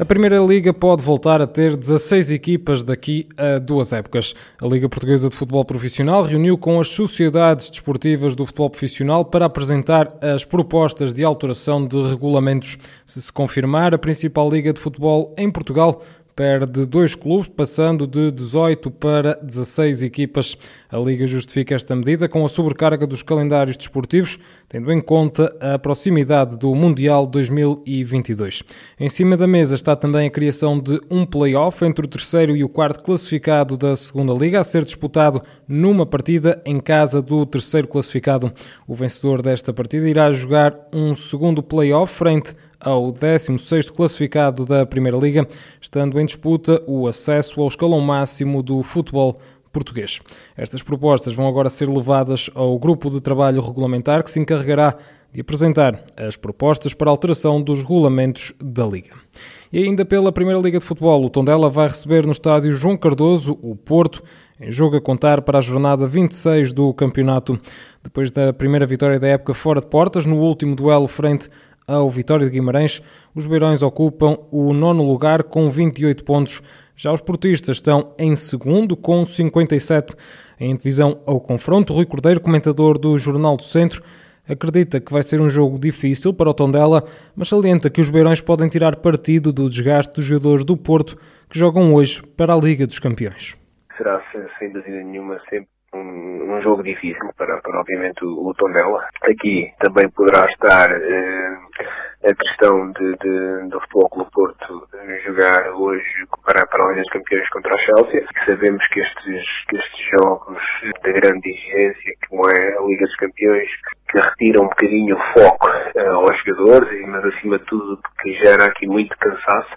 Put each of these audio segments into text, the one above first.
A Primeira Liga pode voltar a ter 16 equipas daqui a duas épocas. A Liga Portuguesa de Futebol Profissional reuniu com as sociedades desportivas do futebol profissional para apresentar as propostas de alteração de regulamentos. Se se confirmar, a principal liga de futebol em Portugal perde dois clubes, passando de 18 para 16 equipas. A Liga justifica esta medida com a sobrecarga dos calendários desportivos, tendo em conta a proximidade do Mundial 2022. Em cima da mesa está também a criação de um play-off entre o terceiro e o quarto classificado da segunda Liga, a ser disputado numa partida em casa do terceiro classificado. O vencedor desta partida irá jogar um segundo play-off frente ao 16º classificado da Primeira Liga, estando em disputa o acesso ao escalão máximo do futebol português. Estas propostas vão agora ser levadas ao grupo de trabalho regulamentar que se encarregará de apresentar as propostas para alteração dos regulamentos da Liga. E ainda pela Primeira Liga de Futebol, o Tondela vai receber no estádio João Cardoso o Porto, em jogo a contar para a jornada 26 do campeonato. Depois da primeira vitória da época fora de portas, no último duelo frente ao Vitória de Guimarães, os Beirões ocupam o nono lugar com 28 pontos. Já os portistas estão em segundo com 57. Em divisão ao confronto, Rui Cordeiro, comentador do Jornal do Centro, acredita que vai ser um jogo difícil para o Tondela, mas salienta que os Beirões podem tirar partido do desgaste dos jogadores do Porto que jogam hoje para a Liga dos Campeões. Será, sem dúvida nenhuma, sempre um, um, jogo difícil para, para obviamente, o, o Tondela. Aqui também poderá estar eh, a questão de, de, do Futebol Clube Porto jogar hoje para, para a Liga dos Campeões contra a Chelsea. Sabemos que estes, que estes jogos de grande exigência, como é a Liga dos Campeões, que retiram um bocadinho o foco uh, aos jogadores, mas acima de tudo que gera aqui muito cansaço,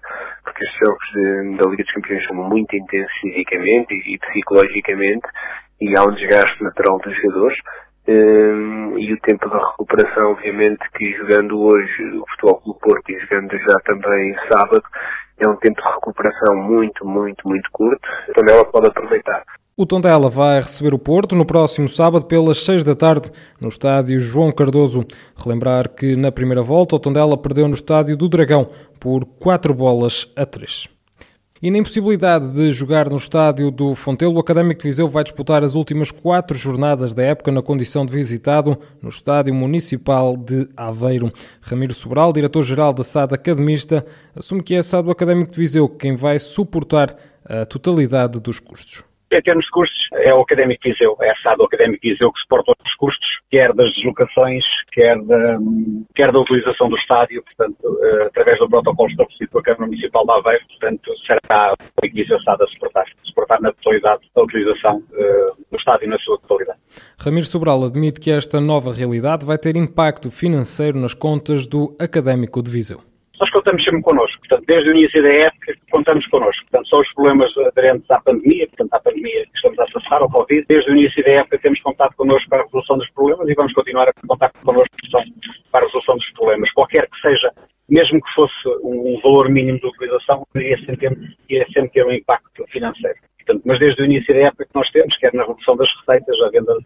porque estes jogos de, da Liga dos Campeões são muito intensos fisicamente e, e psicologicamente, e há um desgaste natural dos jogadores. Um, e o tempo da recuperação, obviamente, que jogando hoje o Futebol Clube Porto e jogando já também sábado, é um tempo de recuperação muito, muito, muito curto, então ela pode aproveitar. O Tondela vai receber o Porto no próximo sábado pelas 6 da tarde no estádio João Cardoso. Relembrar que na primeira volta o Tondela perdeu no estádio do Dragão por 4 bolas a 3. E na impossibilidade de jogar no estádio do Fontelo, o Académico de Viseu vai disputar as últimas quatro jornadas da época na condição de visitado no Estádio Municipal de Aveiro. Ramiro Sobral, diretor-geral da SAD Academista, assume que é a SAD do Académico de Viseu quem vai suportar a totalidade dos custos. Em termos de custos, é o Académico Viseu, é a SAD do Académico Viseu que suporta os custos, quer das deslocações, quer da, quer da utilização do estádio, portanto, eh, através do protocolo estabelecido pela Câmara Municipal de Aveiro, portanto, será o Viseu SAD a suportar, suportar na totalidade a utilização uh, do estádio na sua totalidade. Ramiro Sobral admite que esta nova realidade vai ter impacto financeiro nas contas do Académico de Viseu nós contamos sempre connosco. Portanto, desde o início da época, contamos connosco. Portanto, são os problemas aderentes à pandemia, portanto, à pandemia que estamos a passar, ao Covid. Desde o início da época temos contado connosco para a resolução dos problemas e vamos continuar a contar connosco para a resolução dos problemas. Qualquer que seja, mesmo que fosse um valor mínimo de utilização, iria sempre, iria sempre ter um impacto financeiro. Portanto, mas desde o início da época que nós temos, quer na redução das receitas, a, venda,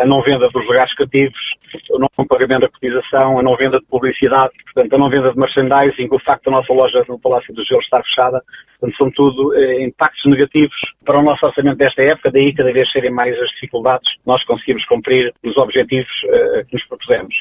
a não venda dos lugares cativos, o não pagamento da cotização, a não venda de publicidade, portanto, a não venda de merchandising, o facto da nossa loja no Palácio do Gelo estar fechada, portanto, são tudo eh, impactos negativos para o nosso orçamento desta época, daí cada vez serem mais as dificuldades nós conseguimos cumprir os objetivos eh, que nos propusemos.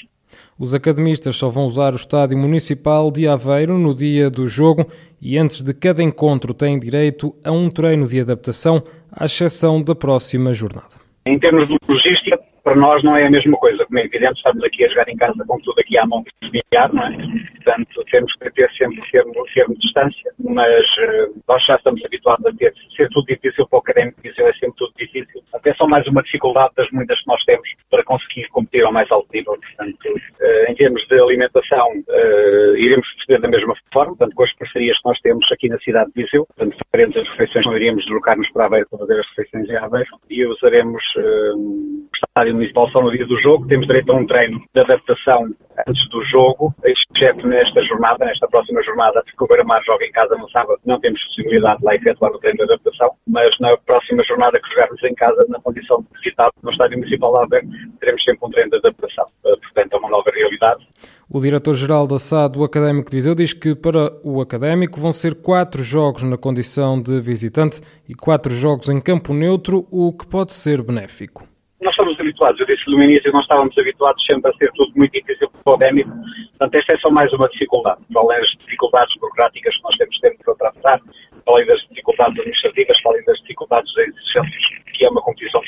Os academistas só vão usar o estádio municipal de Aveiro no dia do jogo e antes de cada encontro têm direito a um treino de adaptação, à exceção da próxima jornada. Em termos de logística, para nós não é a mesma coisa. Como é evidente, estamos aqui a jogar em casa com tudo aqui à mão de familiar, não é? Portanto, temos que ter sempre termo, termo distância, mas uh, nós já estamos habituados a ter, ser tudo difícil para o académico, isso é sempre tudo difícil. Até só mais uma dificuldade das muitas que nós temos para conseguir competir ao mais alto nível. Portanto, uh, em termos de alimentação, uh, iremos proceder da mesma forma, portanto, com as parcerias que nós temos aqui na cidade de Viseu, portanto, faremos as refeições, não iríamos deslocar-nos para Aveiro para fazer as refeições em Aveiro e usaremos uh, estádio municipal só no dia do jogo, temos direito a um treino de adaptação antes do jogo, exceto nesta jornada, nesta próxima jornada, porque o Beira-Mar joga em casa no sábado, não temos possibilidade de lá efetuar o treino de adaptação, mas na próxima jornada que jogarmos em casa, na condição de visitado no estádio municipal Albergue, teremos sempre um treino de adaptação. Eh, portanto, é uma nova realidade. O diretor-geral da SAD do Académico de Viseu diz que para o Académico vão ser quatro jogos na condição de visitante e quatro jogos em campo neutro, o que pode ser benéfico nós estamos habituados, eu disse no início, nós estávamos habituados sempre a ser tudo muito difícil para o académico, portanto esta é só mais uma dificuldade, para além das dificuldades burocráticas que nós temos sempre para tratar, para além das dificuldades administrativas, para além das dificuldades exigentes, é uma competição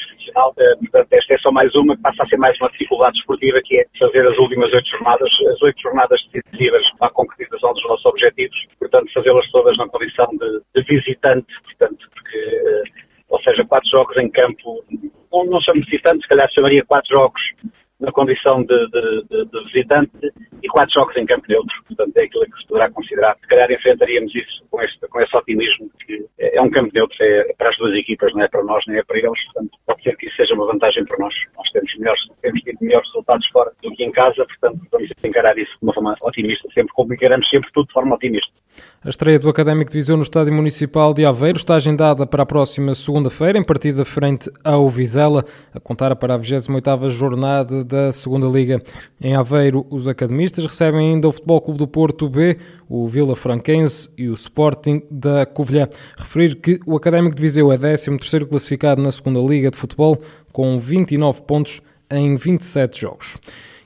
eh, portanto esta é só mais uma que passa a ser mais uma dificuldade esportiva, que é fazer as últimas oito jornadas, as oito jornadas decisivas para a concretização dos nossos objetivos, portanto fazê-las todas na condição de, de visitante, portanto, porque, eh, ou seja, quatro jogos em campo não, não chamo visitante, se calhar chamaria quatro jogos na condição de, de, de, de, visitante e quatro jogos em campo neutro. Portanto, é aquilo que se poderá considerar. Se calhar enfrentaríamos isso com, este, com esse otimismo, que é, é um campo neutro, é para as duas equipas, não é para nós nem é para eles. Portanto, pode ser que isso seja uma vantagem para nós. Nós temos, melhores, temos tido melhores resultados fora do que em casa, portanto, vamos encarar isso de uma forma otimista. Sempre complicaremos sempre tudo de forma otimista. A estreia do Académico de Viseu no Estádio Municipal de Aveiro está agendada para a próxima segunda-feira, em partida frente ao Vizela, a contar para a 28ª jornada da Segunda Liga. Em Aveiro, os academistas recebem ainda o Futebol Clube do Porto B, o Vila Franquense e o Sporting da Covilhã. Referir que o Académico de Viseu é 13º classificado na Segunda Liga de Futebol, com 29 pontos em 27 jogos.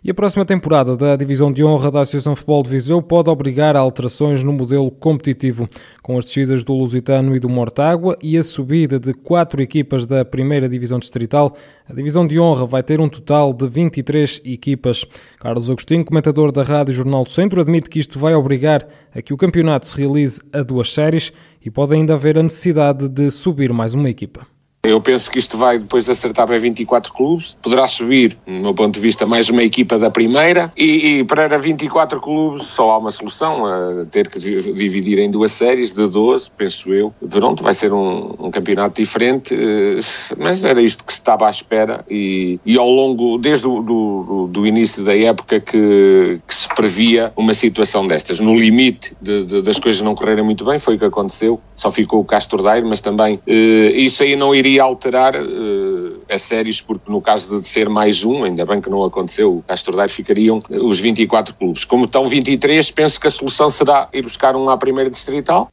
E a próxima temporada da Divisão de Honra da Associação Futebol de Viseu pode obrigar a alterações no modelo competitivo, com as descidas do Lusitano e do Mortágua e a subida de quatro equipas da primeira Divisão Distrital. A Divisão de Honra vai ter um total de 23 equipas. Carlos Agostinho, comentador da Rádio Jornal do Centro, admite que isto vai obrigar a que o campeonato se realize a duas séries e pode ainda haver a necessidade de subir mais uma equipa. Eu penso que isto vai depois acertar para 24 clubes, poderá subir, no meu ponto de vista, mais uma equipa da primeira e, e para 24 clubes só há uma solução, a ter que dividir em duas séries de 12, penso eu. Pronto, vai ser um, um campeonato diferente, eh, mas era isto que se estava à espera e, e ao longo, desde o do, do início da época que, que, se previa uma situação destas. No limite de, de, das coisas não correrem muito bem, foi o que aconteceu, só ficou o Castro Daire, mas também uh, isso aí não iria poderia alterar uh, as séries, porque no caso de ser mais um, ainda bem que não aconteceu, o Castro Daire ficariam os 24 clubes. Como estão 23, penso que a solução será ir buscar um à primeira distrital.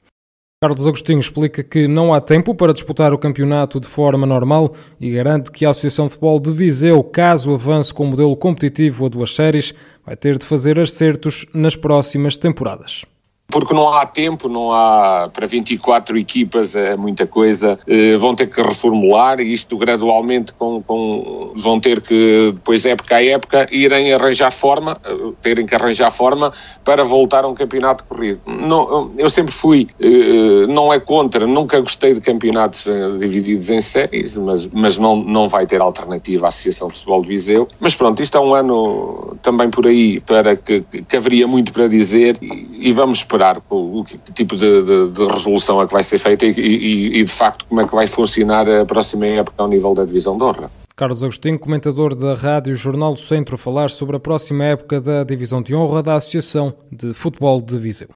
Carlos Agostinho explica que não há tempo para disputar o campeonato de forma normal e garante que a Associação de Futebol de Viseu, caso avance com o modelo competitivo a duas séries, vai ter de fazer acertos nas próximas temporadas porque não há tempo, não há para 24 equipas, é muita coisa, eh, vão ter que reformular isto gradualmente com, com, vão ter que, depois época a época, irem arranjar forma, eh, terem que arranjar forma para voltar a um campeonato corrido. Não, eu sempre fui, eh, não é contra, nunca gostei de campeonatos divididos em séries, mas, mas não, não vai ter alternativa à Associação de Futebol de Viseu. Mas pronto, isto é um ano também por aí para que, que haveria muito para dizer e, e vamos esperar esperar o, que tipo de, de, de, resolução é que vai ser feita e, e, e, de facto, como é que vai funcionar a próxima época ao nível da divisão de honra. Carlos Agostinho, comentador da Rádio Jornal do Centro, falar sobre a próxima época da Divisão de Honra da Associação de Futebol de Viseu.